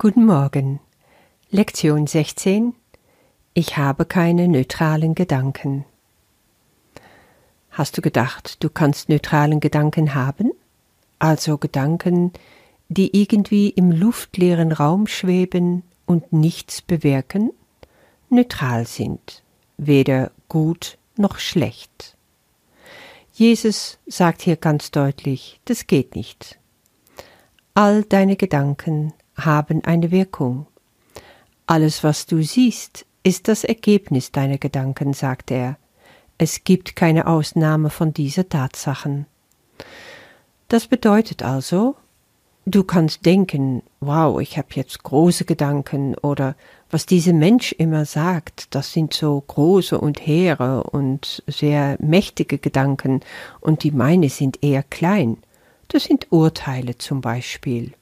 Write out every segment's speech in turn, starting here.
Guten Morgen. Lektion 16. Ich habe keine neutralen Gedanken. Hast du gedacht, du kannst neutralen Gedanken haben? Also Gedanken, die irgendwie im luftleeren Raum schweben und nichts bewirken, neutral sind, weder gut noch schlecht. Jesus sagt hier ganz deutlich, das geht nicht. All deine Gedanken haben eine Wirkung. Alles, was du siehst, ist das Ergebnis deiner Gedanken, sagt er. Es gibt keine Ausnahme von dieser Tatsachen. Das bedeutet also, du kannst denken, wow, ich habe jetzt große Gedanken oder was dieser Mensch immer sagt, das sind so große und hehre und sehr mächtige Gedanken und die meine sind eher klein. Das sind Urteile zum Beispiel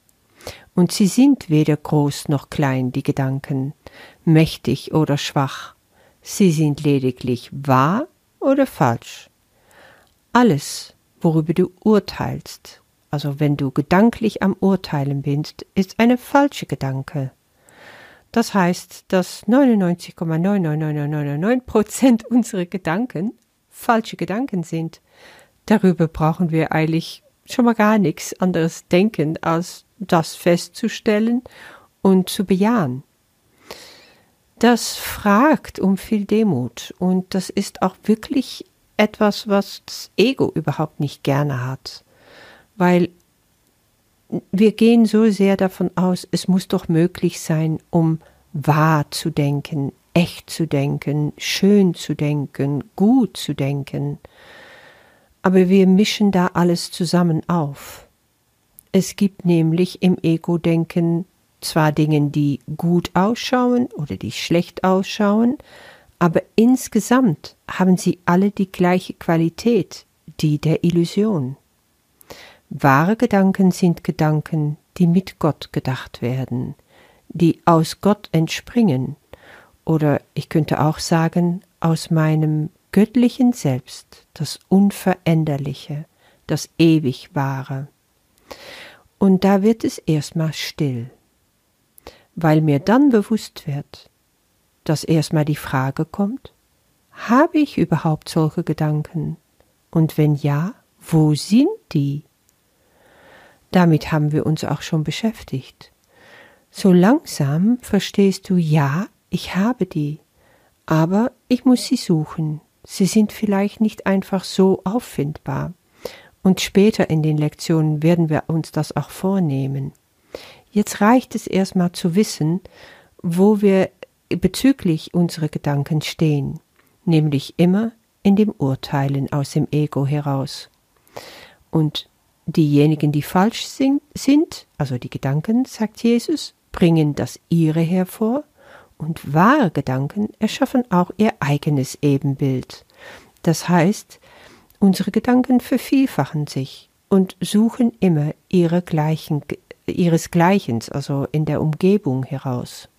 und sie sind weder groß noch klein, die Gedanken, mächtig oder schwach, sie sind lediglich wahr oder falsch. Alles, worüber du urteilst, also wenn du gedanklich am Urteilen bist, ist eine falsche Gedanke. Das heißt, dass 99,99999 Prozent unserer Gedanken falsche Gedanken sind. Darüber brauchen wir eigentlich schon mal gar nichts anderes denken, als das festzustellen und zu bejahen. Das fragt um viel Demut und das ist auch wirklich etwas, was das Ego überhaupt nicht gerne hat, weil wir gehen so sehr davon aus, es muss doch möglich sein, um wahr zu denken, echt zu denken, schön zu denken, gut zu denken. Aber wir mischen da alles zusammen auf. Es gibt nämlich im Ego-Denken zwar Dinge, die gut ausschauen oder die schlecht ausschauen, aber insgesamt haben sie alle die gleiche Qualität, die der Illusion. Wahre Gedanken sind Gedanken, die mit Gott gedacht werden, die aus Gott entspringen, oder ich könnte auch sagen, aus meinem göttlichen Selbst, das Unveränderliche, das ewig Wahre. Und da wird es erstmal still, weil mir dann bewusst wird, dass erstmal die Frage kommt, habe ich überhaupt solche Gedanken? Und wenn ja, wo sind die? Damit haben wir uns auch schon beschäftigt. So langsam verstehst du, ja, ich habe die, aber ich muss sie suchen. Sie sind vielleicht nicht einfach so auffindbar. Und später in den Lektionen werden wir uns das auch vornehmen. Jetzt reicht es erstmal zu wissen, wo wir bezüglich unserer Gedanken stehen, nämlich immer in dem Urteilen aus dem Ego heraus. Und diejenigen, die falsch sind, also die Gedanken, sagt Jesus, bringen das ihre hervor, und wahre Gedanken erschaffen auch ihr eigenes Ebenbild. Das heißt, Unsere Gedanken vervielfachen sich und suchen immer ihre gleichen, ihresgleichens, also in der Umgebung heraus.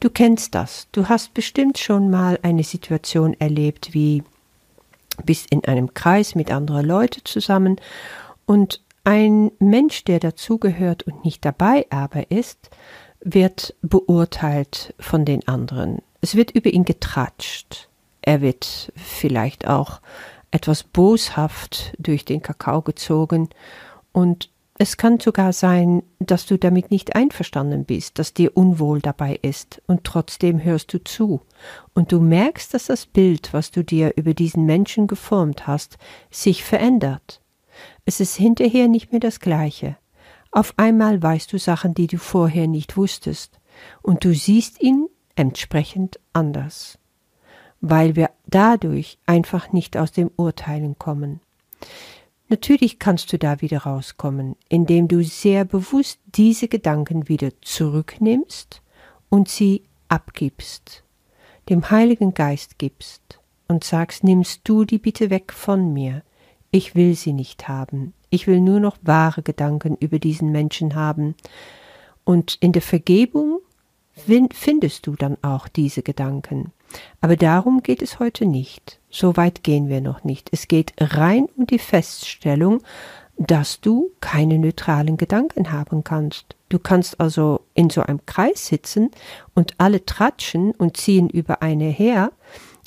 Du kennst das. Du hast bestimmt schon mal eine Situation erlebt, wie bist in einem Kreis mit anderen Leuten zusammen und ein Mensch, der dazugehört und nicht dabei aber ist, wird beurteilt von den anderen. Es wird über ihn getratscht. Er wird vielleicht auch etwas boshaft durch den Kakao gezogen, und es kann sogar sein, dass du damit nicht einverstanden bist, dass dir unwohl dabei ist, und trotzdem hörst du zu, und du merkst, dass das Bild, was du dir über diesen Menschen geformt hast, sich verändert. Es ist hinterher nicht mehr das gleiche. Auf einmal weißt du Sachen, die du vorher nicht wusstest, und du siehst ihn entsprechend anders. Weil wir dadurch einfach nicht aus dem Urteilen kommen. Natürlich kannst du da wieder rauskommen, indem du sehr bewusst diese Gedanken wieder zurücknimmst und sie abgibst, dem Heiligen Geist gibst und sagst, nimmst du die bitte weg von mir, ich will sie nicht haben, ich will nur noch wahre Gedanken über diesen Menschen haben, und in der Vergebung findest du dann auch diese Gedanken. Aber darum geht es heute nicht. So weit gehen wir noch nicht. Es geht rein um die Feststellung, dass du keine neutralen Gedanken haben kannst. Du kannst also in so einem Kreis sitzen und alle tratschen und ziehen über eine her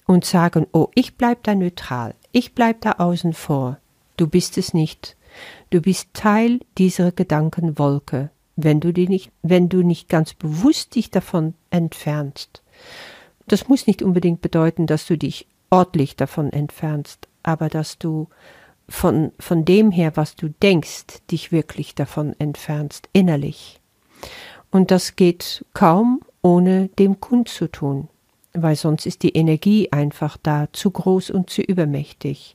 und sagen, oh, ich bleib da neutral, ich bleib da außen vor. Du bist es nicht. Du bist Teil dieser Gedankenwolke, wenn du, die nicht, wenn du nicht ganz bewusst dich davon entfernst. Das muss nicht unbedingt bedeuten, dass du dich ordentlich davon entfernst, aber dass du von, von dem her, was du denkst, dich wirklich davon entfernst, innerlich. Und das geht kaum ohne dem Kund zu tun, weil sonst ist die Energie einfach da zu groß und zu übermächtig.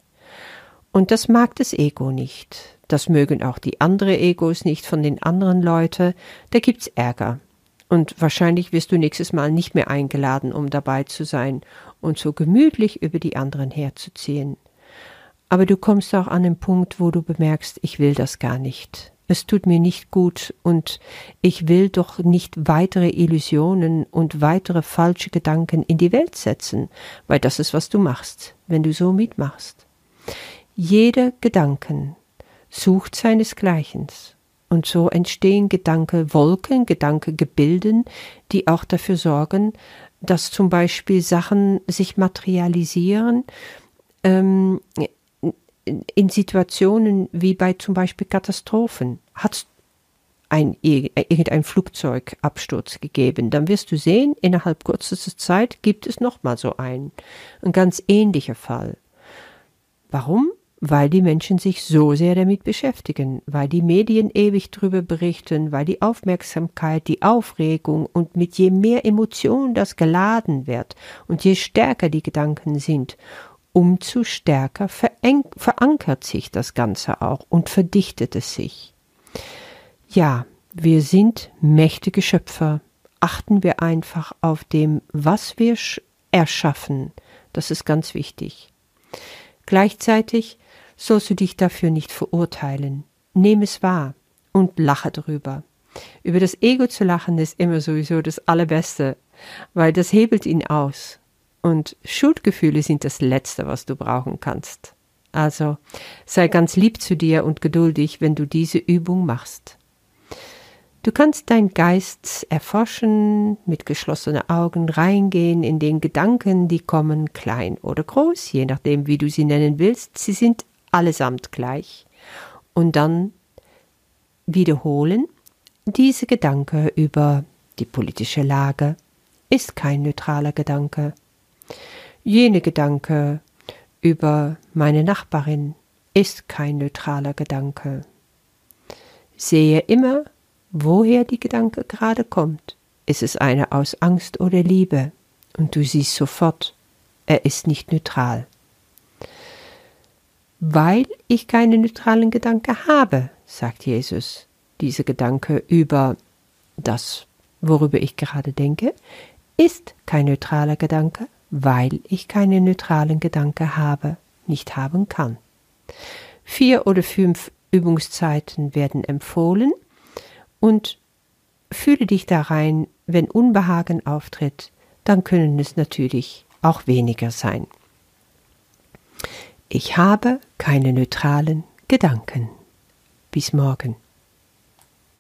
Und das mag das Ego nicht. Das mögen auch die anderen Egos nicht von den anderen Leuten. Da gibt's Ärger. Und wahrscheinlich wirst du nächstes Mal nicht mehr eingeladen, um dabei zu sein und so gemütlich über die anderen herzuziehen. Aber du kommst auch an den Punkt, wo du bemerkst, ich will das gar nicht. Es tut mir nicht gut und ich will doch nicht weitere Illusionen und weitere falsche Gedanken in die Welt setzen, weil das ist, was du machst, wenn du so mitmachst. Jeder Gedanken sucht seinesgleichen und so entstehen Gedankewolken, Gedankegebilden, die auch dafür sorgen, dass zum Beispiel Sachen sich materialisieren ähm, in Situationen wie bei zum Beispiel Katastrophen. Hat ein, irgendein Flugzeugabsturz gegeben, dann wirst du sehen, innerhalb kürzester Zeit gibt es nochmal so einen. Ein ganz ähnlicher Fall. Warum? Weil die Menschen sich so sehr damit beschäftigen, weil die Medien ewig drüber berichten, weil die Aufmerksamkeit, die Aufregung und mit je mehr Emotion das geladen wird und je stärker die Gedanken sind, umso stärker verankert sich das Ganze auch und verdichtet es sich. Ja, wir sind mächtige Schöpfer. Achten wir einfach auf dem, was wir erschaffen. Das ist ganz wichtig. Gleichzeitig sollst du dich dafür nicht verurteilen. Nimm es wahr und lache drüber. Über das Ego zu lachen ist immer sowieso das Allerbeste, weil das hebelt ihn aus. Und Schuldgefühle sind das Letzte, was du brauchen kannst. Also sei ganz lieb zu dir und geduldig, wenn du diese Übung machst. Du kannst dein Geist erforschen, mit geschlossenen Augen reingehen in den Gedanken, die kommen, klein oder groß, je nachdem, wie du sie nennen willst. Sie sind allesamt gleich. Und dann wiederholen, diese Gedanke über die politische Lage ist kein neutraler Gedanke. Jene Gedanke über meine Nachbarin ist kein neutraler Gedanke. Sehe immer, woher die Gedanke gerade kommt. Ist es eine aus Angst oder Liebe? Und du siehst sofort, er ist nicht neutral weil ich keine neutralen Gedanken habe, sagt Jesus. Dieser Gedanke über das, worüber ich gerade denke, ist kein neutraler Gedanke, weil ich keine neutralen Gedanken habe, nicht haben kann. Vier oder fünf Übungszeiten werden empfohlen und fühle dich da rein, wenn Unbehagen auftritt, dann können es natürlich auch weniger sein. Ich habe keine neutralen Gedanken. Bis morgen.